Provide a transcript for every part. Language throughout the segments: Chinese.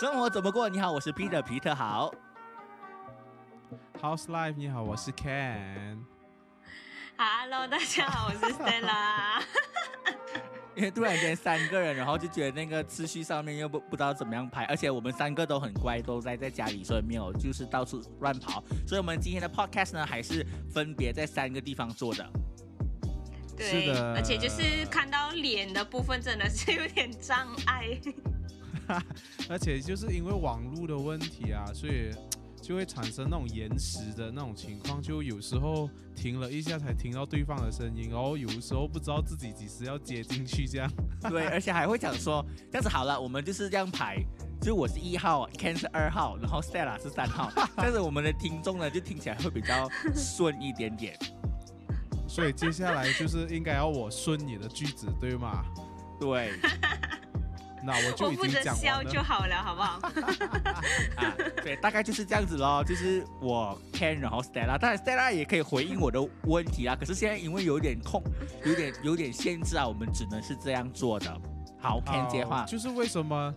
生活怎么过？你好，我是 Peter，皮特好。House Life，你好，我是 Ken。Hello，大家好，我是 Stella。因为突然间三个人，然后就觉得那个次序上面又不不知道怎么样排，而且我们三个都很乖，都在在家里，所以没有就是到处乱跑。所以我们今天的 podcast 呢，还是分别在三个地方做的。对，是的而且就是看到脸的部分真的是有点障碍。而且就是因为网络的问题啊，所以就会产生那种延时的那种情况，就有时候停了一下才听到对方的声音，然后有时候不知道自己几时要接进去，这样。对，而且还会讲说这样子好了，我们就是这样排，就我是一号，Ken 是二号，然后 Stella 是三号，这样子我们的听众呢就听起来会比较顺一点点。所以接下来就是应该要我顺你的句子，对吗？对那我就我负责已经讲笑完了。就好了，好不好？啊，对，大概就是这样子咯，就是我 Ken，然后 Stella，当然 Stella 也可以回应我的问题啊，可是现在因为有点空，有点有点限制啊，我们只能是这样做的。好，Ken 接话哦，就是为什么？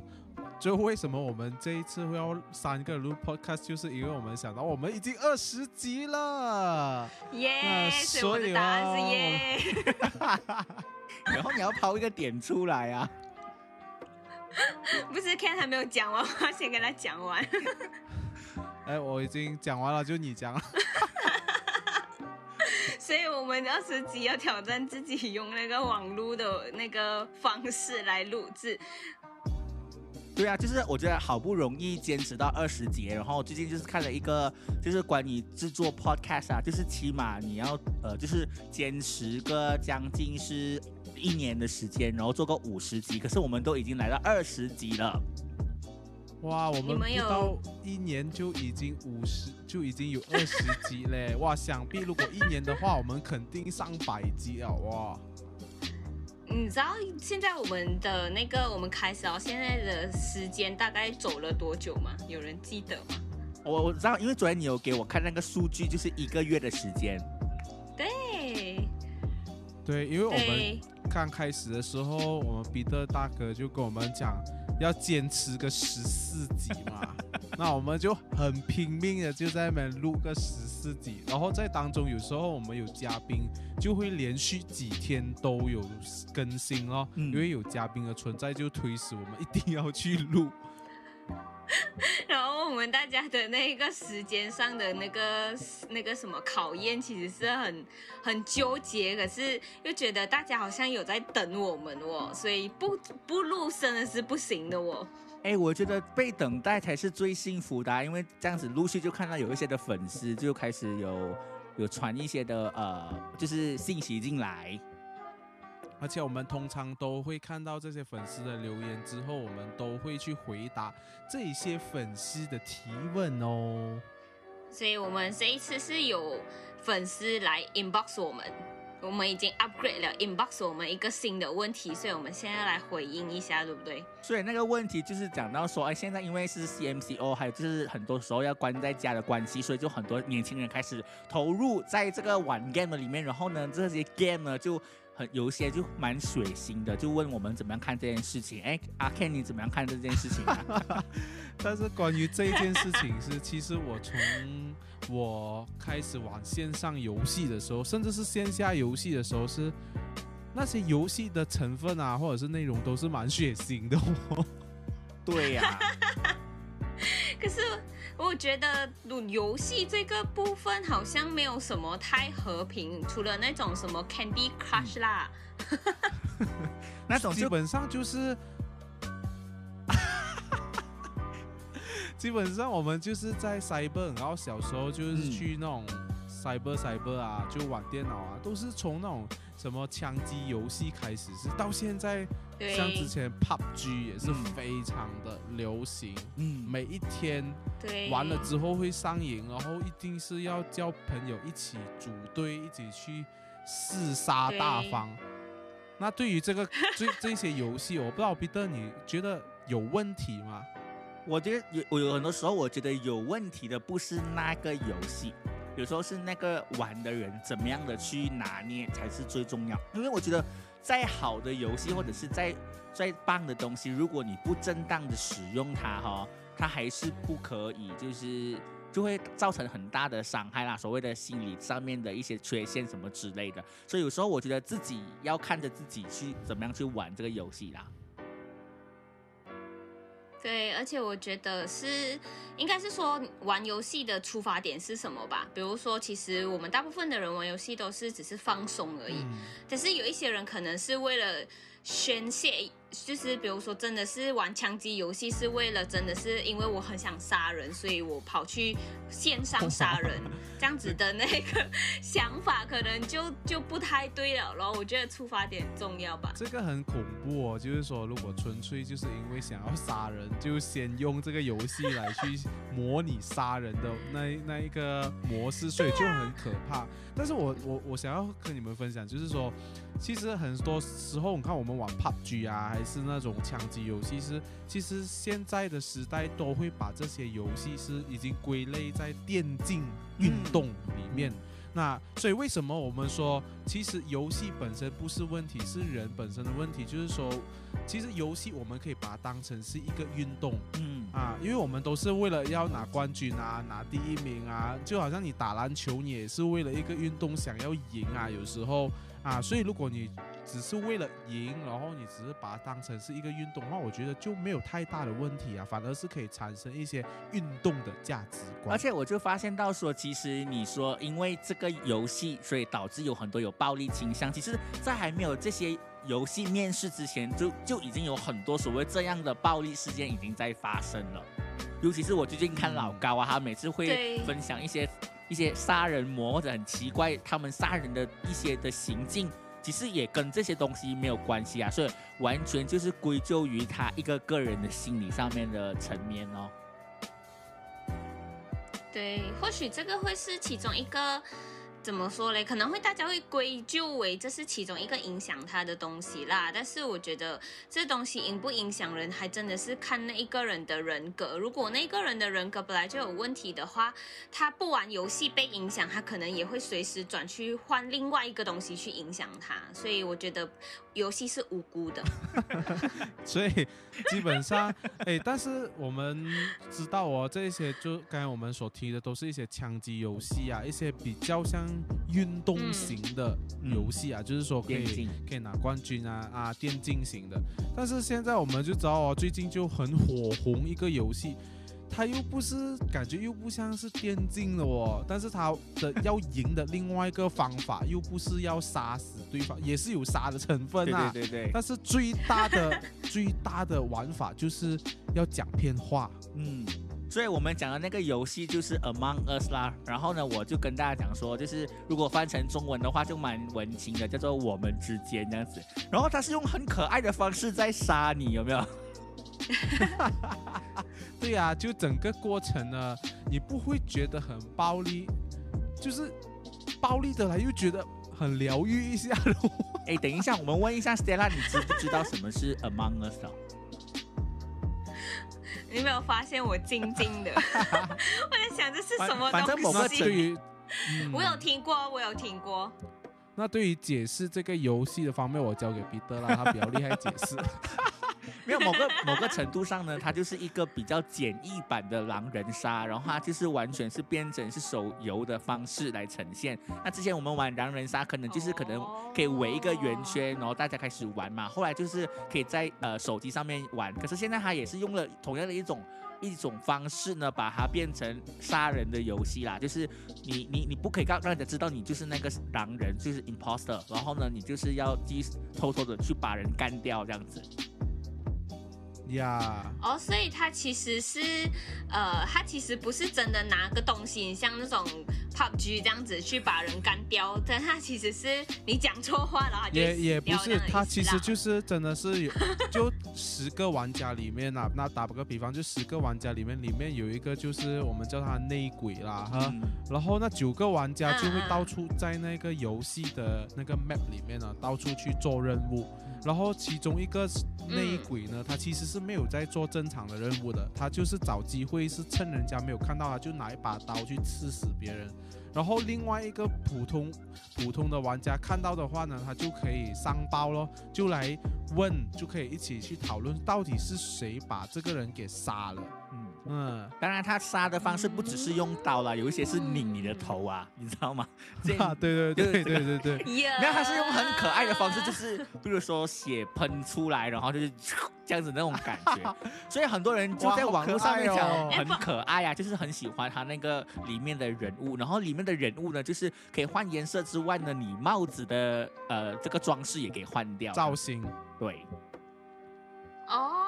就为什么我们这一次会要三个录 podcast，就是因为我们想到我们已经二十集了。耶、那所以我的答案是耶。然后你要抛一个点出来啊。不是 Ken 还没有讲完，我要先跟他讲完。哎，我已经讲完了，就你讲了。所以我们二十集要挑战自己用那个网络的那个方式来录制。对啊，就是我觉得好不容易坚持到二十节，然后最近就是看了一个，就是关于制作 podcast 啊，就是起码你要呃，就是坚持个将近是一年的时间，然后做个五十集，可是我们都已经来到二十集了。哇，我们不到一年就已经五十，就已经有二十集嘞！哇，想必如果一年的话，我们肯定上百集啊！哇，你知道现在我们的那个我们开始到，现在的时间大概走了多久吗？有人记得吗？我我知道，因为昨天你有给我看那个数据，就是一个月的时间。对对，因为我们对，刚开始的时候，我们彼得大哥就跟我们讲要坚持个十四集嘛，那我们就很拼命的就在那边录个十四集，然后在当中有时候我们有嘉宾，就会连续几天都有更新哦，嗯因为有嘉宾的存在，就推使我们一定要去录。然后我们大家的那个时间上的那个那个什么考验，其实是很很纠结，可是又觉得大家好像有在等我们哦，所以不不录真的是不行的哦。哎，我觉得被等待才是最幸福的、因为这样子陆续就看到有一些的粉丝就开始有有传一些的呃，就是信息进来。而且我们通常都会看到这些粉丝的留言之后，我们都会去回答这一些粉丝的提问哦。所以我们这一次是有粉丝来 inbox 我们，我们已经 upgrade 了 inbox 我们一个新的问题，所以我们现在来回应一下，对不对？所以那个问题就是讲到说，哎，现在因为是 CMCO，还有就是很多时候要关在家的关系，所以就很多年轻人开始投入在这个玩 game 的里面，然后呢，这些 game 呢就很有一些就蛮血腥的，就问我们怎么样看这件事情。哎，阿 Ken 你怎么样看这件事情啊？但是关于这一件事情是，其实我从我开始玩线上游戏的时候，甚至是线下游戏的时候，是那些游戏的成分啊，或者是内容都是蛮血腥的哦。对呀、可是我觉得游戏这个部分好像没有什么太和平，除了那种什么 Candy Crush 啦，那种基本上就是，基本上我们就是在 cyber，然后小时候就是嗯。去那种 cyber cyber 啊，就玩电脑啊，都是从那种什么枪击游戏开始，是到现在，像之前 PUBG 也是嗯非常的流行，嗯，每一天对。完了之后会上瘾，然后一定是要叫朋友一起组队，一起去厮杀大方。那对于这个 这这些游戏，我不知道彼得你觉得有问题吗？我觉得有，我有很多时候我觉得有问题的不是那个游戏，有时候是那个玩的人怎么样的去拿捏才是最重要。因为我觉得再好的游戏或者是再再棒的东西，如果你不正当的使用它哈，它还是不可以，就是就会造成很大的伤害啦。所谓的心理上面的一些缺陷什么之类的，所以有时候我觉得自己要看着自己去怎么样去玩这个游戏啦。对，而且我觉得是，应该是说玩游戏的出发点是什么吧？比如说，其实我们大部分的人玩游戏都是只是放松而已，嗯但是有一些人可能是为了宣泄，就是比如说真的是玩枪击游戏是为了真的是因为我很想杀人，所以我跑去线上杀人，这样子的那个想法可能就就不太对了咯。我觉得出发点重要吧。这个很恐怖哦，就是说，如果纯粹就是因为想要杀人，就先用这个游戏来去模拟杀人的那那一个模式，所以就很可怕。但是我我我想要跟你们分享，就是说，其实很多时候，你看我们玩 PUBG 啊还，还是那种枪击游戏，是其实现在的时代都会把这些游戏是已经归类在电竞运动里面。那所以为什么我们说，其实游戏本身不是问题，是人本身的问题？就是说，其实游戏我们可以把它当成是一个运动嗯，啊，因为我们都是为了要拿冠军啊，拿第一名啊，就好像你打篮球，你也是为了一个运动想要赢啊，有时候啊，所以如果你只是为了赢，然后你只是把它当成是一个运动的话，我觉得就没有太大的问题啊，反而是可以产生一些运动的价值观。而且我就发现到说，其实你说因为这个游戏，所以导致有很多有暴力倾向。其实，在还没有这些游戏面世之前，就就已经有很多所谓这样的暴力事件已经在发生了。尤其是我最近看老高啊，他每次会分享一些一些杀人魔或者很奇怪他们杀人的一些的行径。其实也跟这些东西没有关系啊，所以完全就是归咎于他一个个人的心理上面的层面哦。对，或许这个会是其中一个怎么说嘞？可能会大家会归咎为这是其中一个影响他的东西啦。但是我觉得这东西影不影响人，还真的是看那一个人的人格。如果那个人的人格本来就有问题的话，他不玩游戏被影响，他可能也会随时转去换另外一个东西去影响他。所以我觉得游戏是无辜的。所以基本上，哎，但是我们知道哦，这些就刚才我们所提的都是一些枪击游戏啊，一些比较像运动型的游戏啊，就是说可以可以拿冠军啊啊，电竞型的。但是现在我们就知道哦，最近就很火红一个游戏。它又不是感觉又不像是电竞的哦，但是它的要赢的另外一个方法又不是要杀死对方，也是有杀的成分对啊。对对对，但是最大的最大的玩法就是要讲骗话，嗯，所以我们讲的那个游戏就是 Among Us 啦。然后呢，我就跟大家讲说，就是如果翻成中文的话，就蛮文青的，叫做我们之间这样子。然后他是用很可爱的方式在杀你，有没有？对呀、就整个过程呢，你不会觉得很暴力，就是暴力的来又觉得很疗愈一下喽。哎，等一下，我们问一下 Stella，你知不知道什么是 Among Us 哦？你有没有发现我静静的？我在想这是什么反反正某个东西？对于，嗯我有听过，我有听过。那对于解释这个游戏的方面，我交给彼得啦，他比较厉害解释。没有某个某个程度上呢，它就是一个比较简易版的狼人杀，然后它就是完全是变成是手游的方式来呈现。那之前我们玩狼人杀，可能就是可能可以围一个圆圈，然后大家开始玩嘛。后来就是可以在呃手机上面玩，可是现在它也是用了同样的一种一种方式呢，把它变成杀人的游戏啦。就是你你你不可以让让人家知道你就是那个狼人，就是 imposter，然后呢，你就是要去偷偷的去把人干掉这样子。呀，哦，所以他其实是，呃，他其实不是真的拿个东西，像那种 PUBG 这样子去把人干掉，但他其实是你讲错话了，就也也不是，他其实就是真的是有，就十个玩家里面啊，那打个比方，就十个玩家里面，里面有一个就是我们叫他内鬼啦，哈。嗯然后那九个玩家就会到处在那个游戏的那个 map 里面呢、到处去做任务。然后其中一个内鬼呢，他其实是没有在做正常的任务的，他就是找机会，是趁人家没有看到他，就拿一把刀去刺死别人。然后另外一个普通普通的玩家看到的话呢，他就可以上报咯，就来问，就可以一起去讨论到底是谁把这个人给杀了。嗯，嗯，当然他杀的方式不只是用刀啦，有一些是拧你的头啊，你知道吗？这啊，对对对对对对，呀。没有，他是用很可爱的方式，就是比如说血喷出来，然后就是这样子那种感觉，所以很多人就在网络上面讲很可爱啊，就是很喜欢他那个里面的人物，然后里面的人物呢，就是可以换颜色之外呢，你帽子的呃这个装饰也可以换掉，造型。对，哦，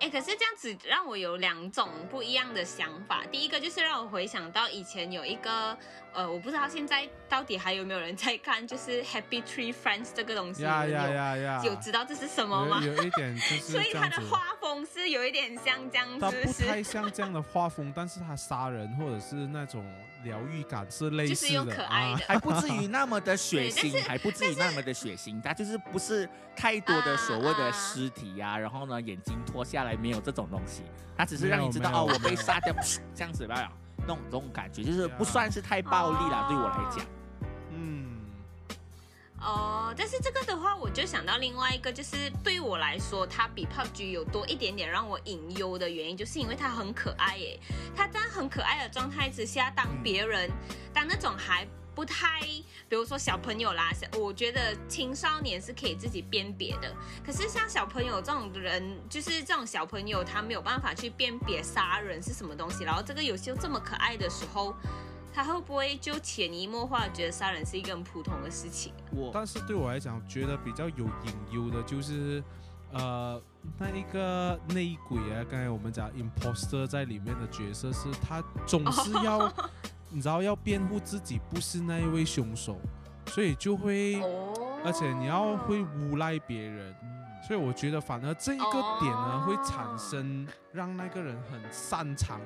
哎，可是这样子让我有两种不一样的想法。第一个就是让我回想到以前有一个，呃，我不知道现在到底还有没有人在看，就是 Happy Tree Friends 这个东西，呀呀呀呀！有知道这是什么吗？有有一点就是 所以。它的画风是有一点像这样它不太像这样的画风，但是它杀人或者是那种疗愈感是类似的，就是用可爱的。啊。还不至于那么的血腥，是还不至于那么的血腥，它就是不是太多的所谓的尸体呀、然后呢眼睛脱下来没有这种东西，它只是让你知道哦，我被杀掉，噗这样子吧，那种这种感觉就是不算是太暴力啦，哦对我来讲。嗯，哦，但是这个的话，我就想到另外一个，就是对我来说，它比 PUBG 有多一点点让我隐忧的原因，就是因为它很可爱耶。它在很可爱的状态之下，当别人、当那种还不太，比如说小朋友啦，我觉得青少年是可以自己辨别的。可是像小朋友这种人，就是这种小朋友，他没有办法去辨别杀人是什么东西。然后这个游戏又这么可爱的时候，他会不会就潜移默化地觉得杀人是一个很普通的事情？我但是对我来讲，觉得比较有隐忧的就是，呃，那一个内鬼啊，刚才我们讲 imposter 在里面的角色是他总是要，你知道要辩护自己不是那一位凶手，所以就会，哦而且你要会诬赖别人。所以我觉得，反而这一个点呢，哦会产生让那个人很擅长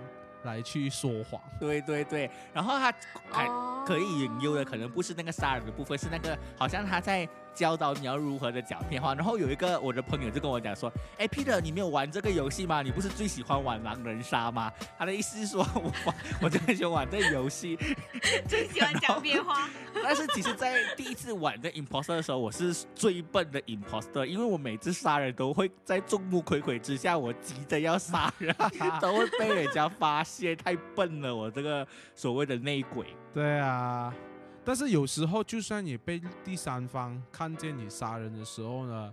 来去说谎。对对对，然后他还哦可以引诱的，可能不是那个杀人的部分，是那个好像他在教导你要如何的讲骗话。然后有一个我的朋友就跟我讲说，哎，Peter，你没有玩这个游戏吗？你不是最喜欢玩狼人杀吗？他的意思是说我玩，我就很喜欢玩这个游戏，最喜欢讲变化。但是其实，在第一次玩这 imposter 的时候，我是最笨的 imposter，因为我每次杀人都会在众目睽睽之下，我急着要杀人，都会被人家发现，太笨了，我这个所谓的内鬼。对啊，但是有时候，就算你被第三方看见你杀人的时候呢，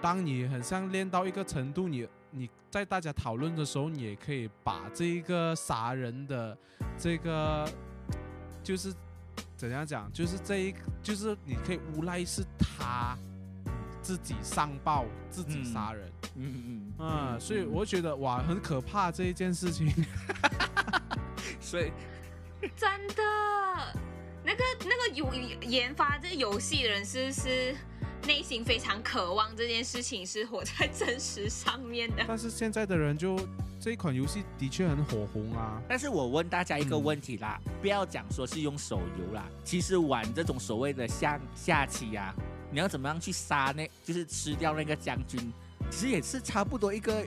当你很像练到一个程度，你你在大家讨论的时候，你也可以把这一个杀人的这个，就是怎样讲，就是这一，就是你可以诬赖是他自己上报自己杀人，嗯嗯嗯，所以我觉得哇，很可怕这一件事情。所以真的，那个那个有研发这个游戏的人是不是内心非常渴望这件事情是活在真实上面的？但是现在的人就这一款游戏的确很火红啊。但是我问大家一个问题啦，不要讲说是用手游啦，其实玩这种所谓的下下棋呀、你要怎么样去杀那，就是吃掉那个将军，其实也是差不多一个，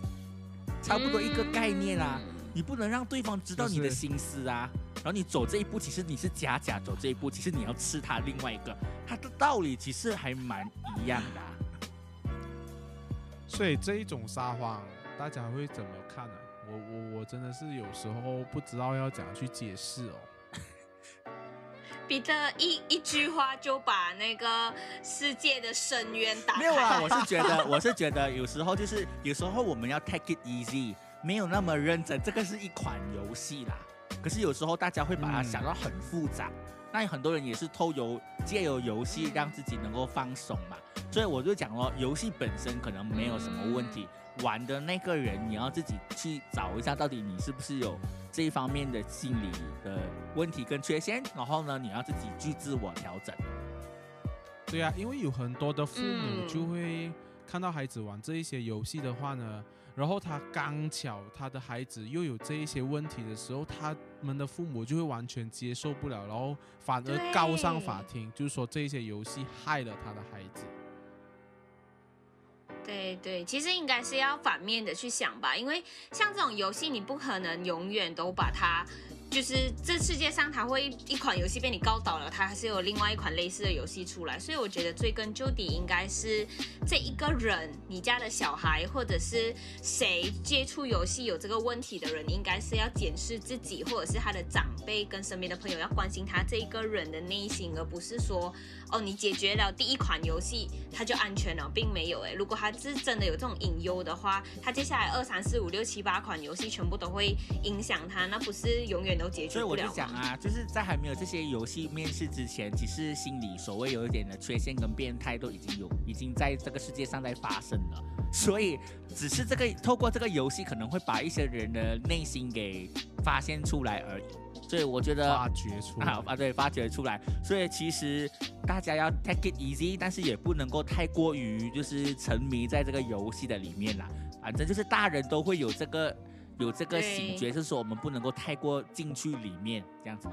差不多一个概念啊。嗯你不能让对方知道你的心思啊，然后你走这一步，其实你是假假走这一步，其实你要吃他另外一个，他的道理其实还蛮一样的、啊。所以这一种撒谎，大家会怎么看呢、我我我真的是有时候不知道要怎样去解释哦。彼得一一句话就把那个世界的深渊打没有啊，我是觉得，我是觉得有时候就是有时候我们要 take it easy，没有那么认真。这个是一款游戏啦，可是有时候大家会把它嗯想到很复杂。那有很多人也是偷游借由游戏让自己能够放松嘛，所以我就讲了，游戏本身可能没有什么问题，玩的那个人你要自己去找一下，到底你是不是有这一方面的心理的问题跟缺陷，然后呢，你要自己去自我调整。对啊，因为有很多的父母嗯就会看到孩子玩这一些游戏的话呢，然后他刚巧他的孩子又有这一些问题的时候，他们的父母就会完全接受不了，然后反而告上法庭，就是说这些游戏害了他的孩子。对对，其实应该是要反面的去想吧，因为像这种游戏，你不可能永远都把它。就是这世界上，它会一款游戏被你告倒了，它还是有另外一款类似的游戏出来。所以我觉得追根究底，应该是这一个人，你家的小孩，或者是谁接触游戏有这个问题的人，应该是要检视自己，或者是他的长辈跟身边的朋友要关心他这一个人的内心，而不是说。哦，你解决了第一款游戏，它就安全了，并没有哎。如果它是真的有这种隐忧的话，它接下来二三四五六七八款游戏全部都会影响它，那不是永远都解决所以我就讲啊，就是在还没有这些游戏面试之前，其实心里所谓有一点的缺陷跟变态都已经有，已经在这个世界上在发生了。所以只是这个透过这个游戏，可能会把一些人的内心给发现出来而已。所以我觉得发掘出来啊，对，发掘出来。所以其实大家要 take it easy，但是也不能够太过于就是沉迷在这个游戏的里面啦。反正就是大人都会有这个有这个醒觉，是说我们不能够太过进去里面这样子。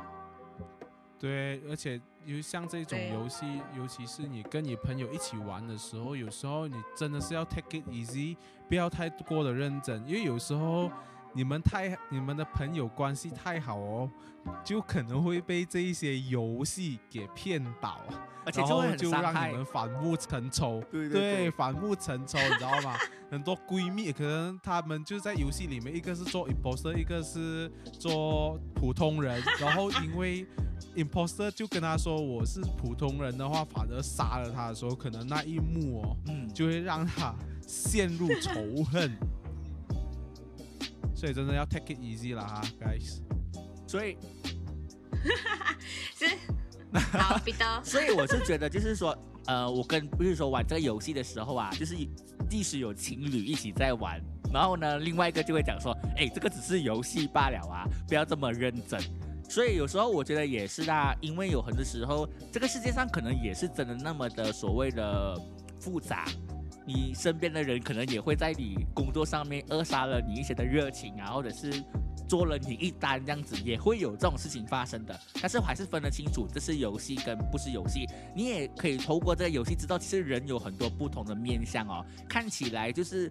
对，而且有像这种游戏，尤其是你跟你朋友一起玩的时候，有时候你真的是要 take it easy，不要太过的认真，因为有时候。你们太你们的朋友关系太好哦，就可能会被这一些游戏给骗倒，然后就让你们反目成仇。对对，反目成仇，你知道吗？很多闺蜜可能她们就在游戏里面，一个是做 imposter，一个是做普通人，然后因为 imposter 就跟她说我是普通人的话，反而杀了她的时候，可能那一幕哦，嗯，就会让她陷入仇恨。所以真的要 take it easy 啦哈，guys。所以，是 好彼得。所以我是觉得，就是说，呃，我跟不是说玩这个游戏的时候啊，就是即使有情侣一起在玩，然后呢，另外一个就会讲说，哎，这个只是游戏罢了啊，不要这么认真。所以有时候我觉得也是啦，因为有很多时候，这个世界上可能也是真的那么的所谓的复杂。你身边的人可能也会在你工作上面扼杀了你一些的热情啊，或者是做了你一单这样子，也会有这种事情发生的。但是我还是分得清楚，这是游戏跟不是游戏。你也可以透过这个游戏知道，其实人有很多不同的面相哦。看起来就是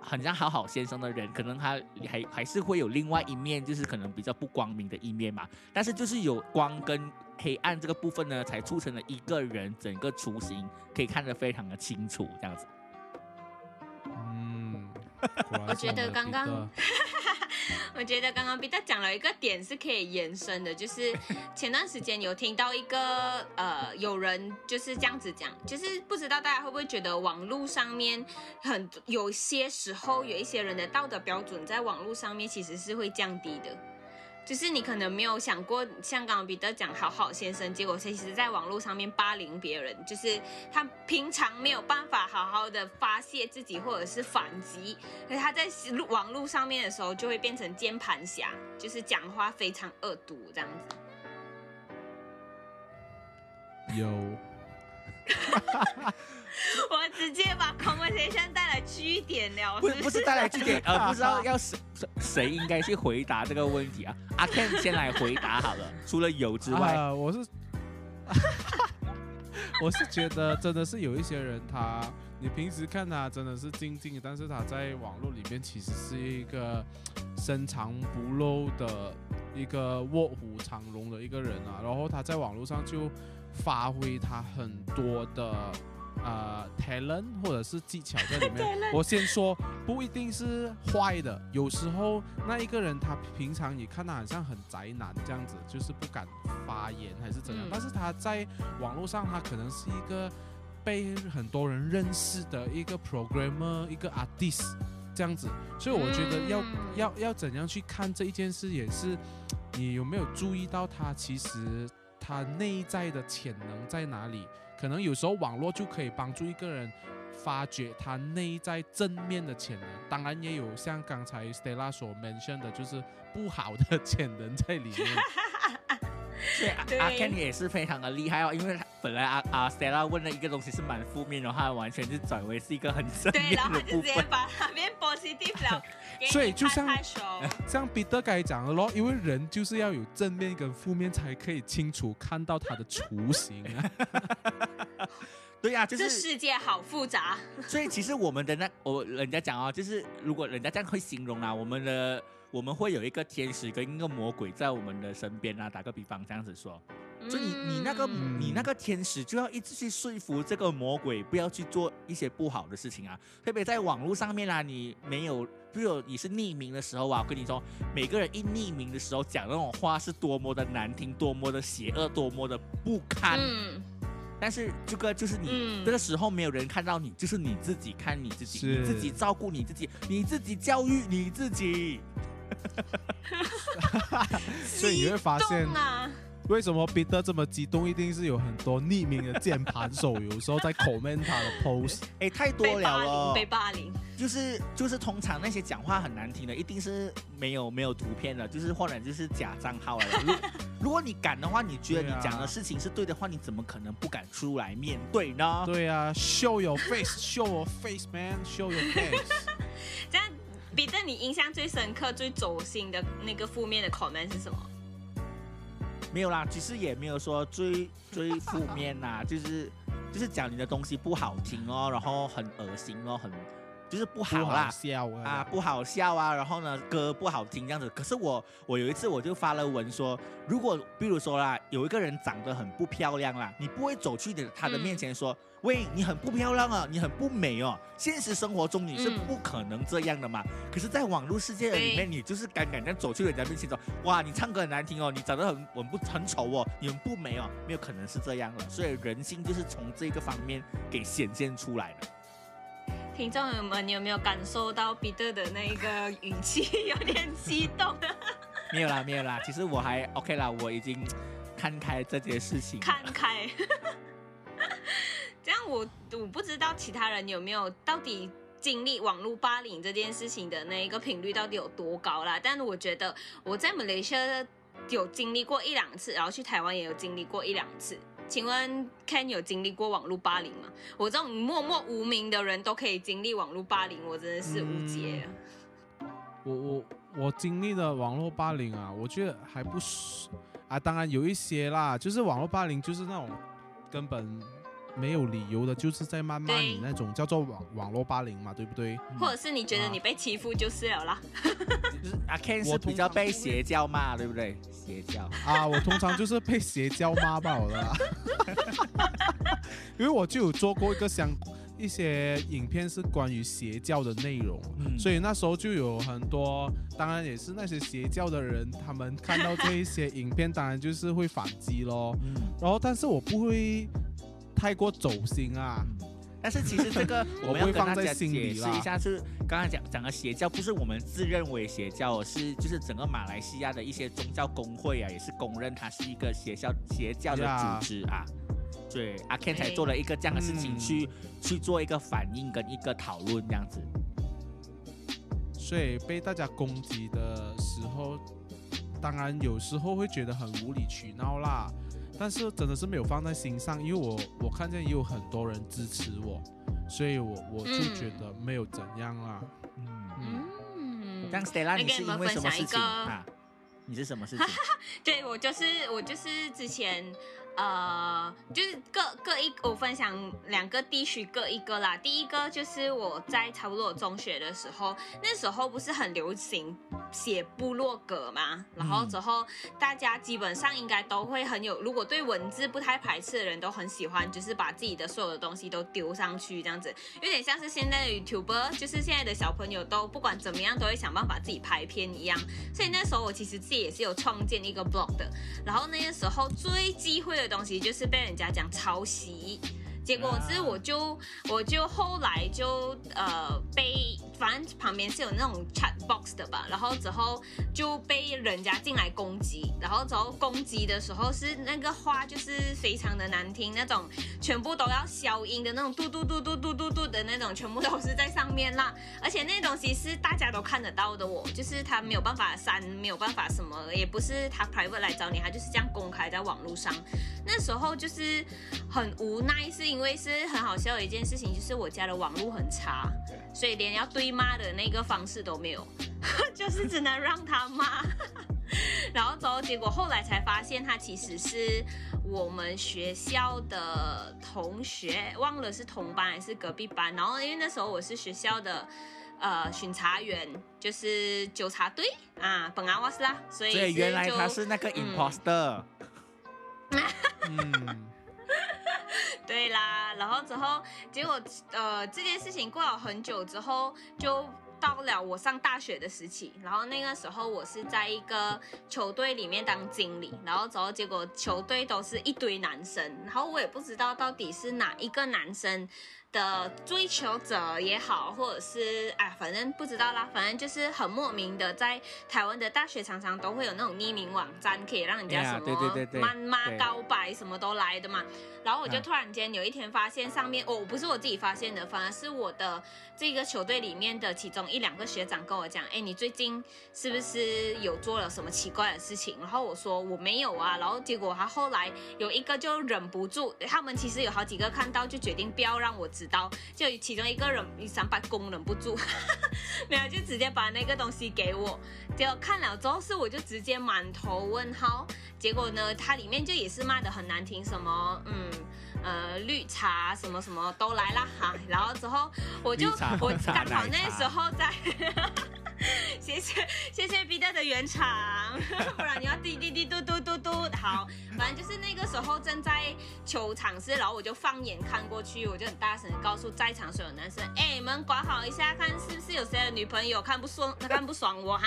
很像好好先生的人，可能他还还是会有另外一面，就是可能比较不光明的一面嘛。但是就是有光跟黑暗这个部分呢，才促成了一个人整个雏形可以看得非常的清楚，这样子。我觉得刚刚，我觉得刚刚彼得讲了一个点是可以延伸的，就是前段时间有听到一个呃，有人就是这样子讲，就是不知道大家会不会觉得网络上面很有些时候有一些人的道德标准在网络上面其实是会降低的。就是你可能没有想过，像刚刚彼得讲好好先生，结果其实在网络上面霸凌别人，就是他平常没有办法好好的发泄自己或者是反击，所以他在网络上面的时候就会变成键盘侠，就是讲话非常恶毒这样子。有。我直接把 conversation 带来据点了，不不是带来据点，呃，不知道要谁谁应该去回答这个问题啊？阿 Ken 先来回答好了。除了有之外，我是 我是觉得真的是有一些人，他你平时看他真的是静静，但是他在网络里面其实是一个深藏不露的一个卧虎藏龙的一个人啊。然后他在网络上就发挥他很多的。呃，talent 或者是技巧在里面。我先说，不一定是坏的。有时候那一个人他平常你看他好像很宅男这样子，就是不敢发言还是怎样。但是他在网络上，他可能是一个被很多人认识的一个 programmer，一个 artist 这样子。所以我觉得要要要怎样去看这一件事，也是你有没有注意到他其实他内在的潜能在哪里。可能有时候网络就可以帮助一个人发掘他内在正面的潜能，当然也有像刚才 Stella 所 mention 的，就是不好的潜能在里面。对，阿 Ken 也是非常的厉害哦，因为他本来阿阿 Stella 问的一个东西是蛮负面，然后他完全就转为是一个很正面的部分。对，然后就直接把它变 positive 了。所以就像 像彼得该讲的咯，因为人就是要有正面跟负面，才可以清楚看到他的雏形啊。对呀、就这是世界好复杂。所以其实我们的那我人家讲哦，就是如果人家这样会形容啊，我们的我们会有一个天使跟一个魔鬼在我们的身边啊，打个比方这样子说，所以你你那个嗯。你那个天使就要一直去说服这个魔鬼不要去做一些不好的事情啊，特别在网络上面啊，你没有，比如你是匿名的时候啊，我跟你说，每个人一匿名的时候讲那种话是多么的难听，多么的邪恶，多么的不堪。嗯，但是这个就是你、嗯。这个时候没有人看到你，就是你自己看你自己，你自己照顾你自己，你自己教育你自己。所以你会发现为什么彼得这么激动，一定是有很多匿名的键盘手，有时候在 comment 他的 post。哎，太多了被霸凌，了被，霸凌。就是就是通常那些讲话很难听的，一定是没有没有图片的，就是或者就是假账号来的。如如果你敢的话，你觉得你讲的事情是对的话，你怎么可能不敢出来面对呢？对啊，show your face，show your face，man，show your face。这样，彼得，你印象最深刻、最走心的那个负面的 comment 是什么？没有啦，其实也没有说最最 负面啦，就是就是讲你的东西不好听哦，然后很恶心哦，很就是不好啦好。笑啊！啊，不好笑啊，然后呢，歌不好听这样子。可是我我有一次我就发了文说，如果比如说啦，有一个人长得很不漂亮啦，你不会走去的他的嗯面前说，喂，你很不漂亮啊，你很不美哦。现实生活中你是嗯不可能这样的嘛。可是，在网络世界里面，你就是敢敢这样走去人家面前说，哇，你唱歌很难听哦，你长得很很不很丑哦，你很不美哦，没有可能是这样的。所以人性就是从这个方面给显现出来的。听众友们你有没有感受到彼得的那个语气有点激动？没有啦，没有啦，其实我还 OK 啦，我已经 看开这件事情。看开。这样我我不知道其他人有没有到底经历网络霸凌这件事情的那一个频率到底有多高啦。但是我觉得我在马来西亚有经历过一两次，然后去台湾也有经历过一两次。请问 Ken 有经历过网络霸凌吗？我这种默默无名的人都可以经历网络霸凌，我真的是无解。我我我经历的网络霸凌啊，我觉得还不是啊，当然有一些啦，就是网络霸凌，就是那种根本没有理由的，就是在谩骂你那种，叫做网网络霸凌嘛，对不对？或者是你觉得你被欺负就是了啦。就是阿 Ken 我是比较被邪教骂，对不对？邪教。啊，我通常就是被邪教骂爆了，因为我就有做过一个相一些影片是关于邪教的内容，嗯所以那时候就有很多，当然也是那些邪教的人，他们看到这一些影片，当然就是会反击咯。嗯然后，但是我不会太过走心啊，嗯。但是其实这个我 我们要跟大家解释一下，是刚才讲讲的邪教，不是我们自认为邪教，是就是整个马来西亚的一些宗教工会啊，也是公认它是一个邪教邪教的组织啊。对，阿 Ken 才做了一个这样的事情嗯。去、去做一个反应跟一个讨论这样子。所以被大家攻击的时候，当然有时候会觉得很无理取闹啦。但是真的是没有放在心上，因为我我看见也有很多人支持我，所以我我就嗯觉得没有怎样啦。嗯，嗯，嗯，像 Stella，你是因为什么事情啊？你是什么事情？对我就是我就是之前呃，就是各各一我分享两个地区各一个啦。第一个就是我在差不多中学的时候，那时候不是很流行写部落格嘛，然后嗯之后大家基本上应该都会很有，如果对文字不太排斥的人都很喜欢，就是把自己的所有的东西都丢上去这样子，有点像是现在的 YouTuber，就是现在的小朋友都不管怎么样都会想办法自己拍片一样。所以那时候我其实自己也是有创建一个 blog 的，然后那个时候最忌讳的东西就是被人家讲抄袭。结果是我就我就后来就呃被反正旁边是有那种 chat box 的吧，然后之后就被人家进来攻击，然后之后攻击的时候是那个话就是非常的难听，那种全部都要消音的那种嘟嘟嘟嘟嘟嘟嘟的那种，全部都是在上面啦。而且那东西是大家都看得到的我，就是他没有办法删，没有办法什么，也不是他 private 来找你，他就是这样公开在网络上。那时候就是很无奈，是因为是很好笑的一件事情，就是我家的网络很差，所以连要对骂的那个方式都没有，就是只能让他骂。然后之后结果后来才发现他其实是我们学校的同学，忘了是同班还是隔壁班。然后因为那时候我是学校的呃巡查员，就是纠察队啊，本阿瓦斯啦，所以所以原来他是那个 imposter，嗯，对啦，然后之后结果呃这件事情过了很久之后，就到了我上大学的时期，然后那个时候我是在一个球队里面当经理，然后之后结果球队都是一堆男生，然后我也不知道到底是哪一个男生。的追求者也好，或者是哎，反正不知道啦，反正就是很莫名的，在台湾的大学常常都会有那种匿名网站，可以让人家什么妈妈告白什么都来的嘛。然后我就嗯突然间有一天发现上面，哦，不是我自己发现的，反而是我的这个球队里面的其中一两个学长跟我讲，哎，你最近是不是有做了什么奇怪的事情？然后我说我没有啊，然后结果他后来有一个就忍不住，他们其实有好几个看到就决定不要让我知道，就其中一个人三百公忍不住，没有就直接把那个东西给我，结果看了之后是我就直接满头问号，结果呢，它里面就也是骂的很难听，什么嗯呃绿茶什么什么都来啦哈，然后之后我就我刚好那时候在。谢谢谢谢彼得的原厂，不然你要滴滴滴嘟嘟嘟嘟。好，反正就是那个时候正在球场是，然后我就放眼看过去，我就很大声的告诉在场所有男生，哎，你们管好一下，看是不是有谁的女朋友看不爽，看不爽我哈。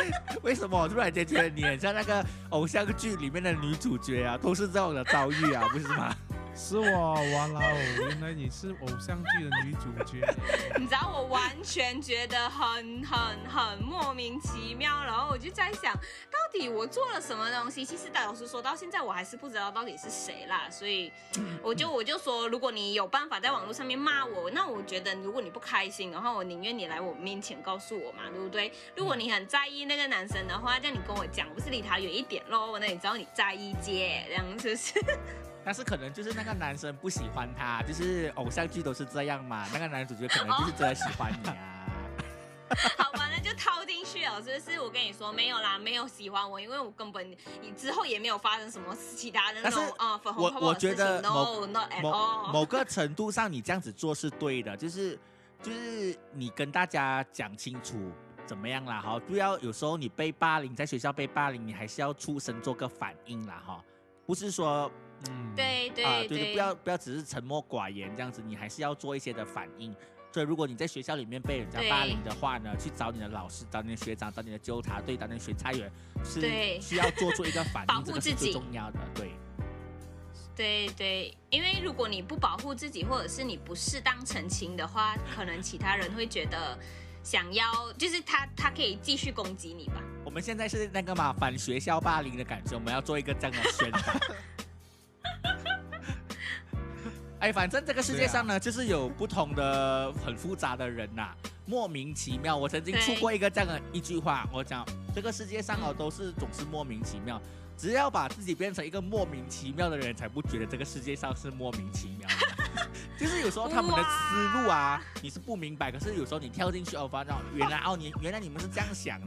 为什么我突然间觉得你很像那个偶像剧里面的女主角啊？都是这样的遭遇啊，不是吗？是我，哇啦哦，原来你是偶像剧的女主角。你知道我完全觉得很很很莫名其妙，然后我就在想，到底我做了什么东西？其实老实说，到现在我还是不知道到底是谁啦，所以 我就我就说，如果你有办法在网络上面骂我，那我觉得如果你不开心的话，我宁愿你来我面前告诉我嘛，对不对？如果你很在意那个男生的话，这样你跟我讲，我不是离他远一点咯，那你知道你在意姐，这样是不是？但是可能就是那个男生不喜欢他，就是偶像剧都是这样嘛。那个男主角可能就是真的喜欢你啊。好吧，那就套进去了，是不是？我跟你说没有啦，没有喜欢我，因为我根本你之后也没有发生什么其他的那种啊、粉红我泡泡的 no not at all。某个程度上，你这样子做是对的，就是就是你跟大家讲清楚怎么样啦，哈，不要有时候你被霸凌，在学校被霸凌，你还是要出声做个反应啦，哈，不是说嗯，对对啊，对就是不要不要只是沉默寡言这样子，你还是要做一些的反应。所以，如果你在学校里面被人家霸凌的话呢，去找你的老师、找你的学长、找你的纠察队、找你的巡查员，是对需要做出一个反保应，这个是最重要的。对，对对，因为如果你不保护自己，或者是你不适当澄清的话，可能其他人会觉得想要，就是他他可以继续攻击你吧。我们现在是那个嘛反学校霸凌的感觉，我们要做一个这样的宣传。哎，反正这个世界上呢，就是有不同的很复杂的人呐、莫名其妙。我曾经出过一个这样的一句话，我讲这个世界上哦都是总是莫名其妙，只要把自己变成一个莫名其妙的人，才不觉得这个世界上是莫名其妙。就是有时候他们的思路啊，你是不明白，可是有时候你跳进去哦，发现原来哦你原来你们是这样想的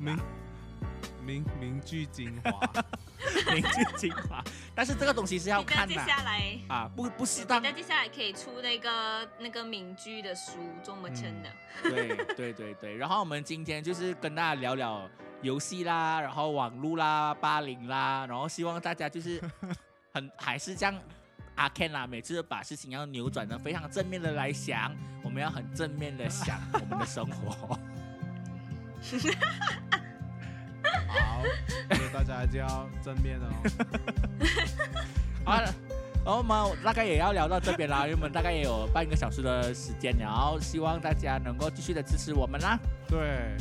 名。名名句精华，名句精华，但是这个东西是要看的下来，啊，不不适当彼，得接下来可以出那个那个名句的书，中文称的。对对对对。然后我们今天就是跟大家聊聊游戏啦，然后网络啦、霸凌啦，然后希望大家就是很还是这样。阿 Ken 啦，每次把事情要扭转的非常正面的来想，我们要很正面的想我们的生活。好，所以大家就要正面哦。好了，然后我们大概也要聊到这边啦，因为我们大概也有半个小时的时间了，然后希望大家能够继续的支持我们啦。对，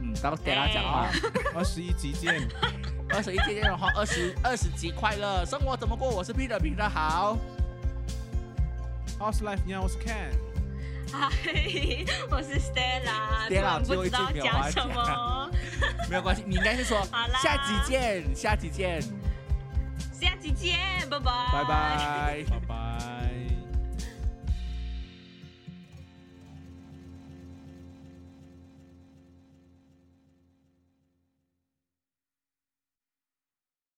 嗯，到 Stella 讲话。二十一集见。二十一集见的话二十二十集快乐，生活怎么过？我是 Peter，Peter 好。House Life，你好，我是 Ken。嗨，我是 Stella，Stella，突然不知道讲什么。没有关系，你应该是说好啦下集见，下集见，下期见，拜拜，拜拜。拜拜。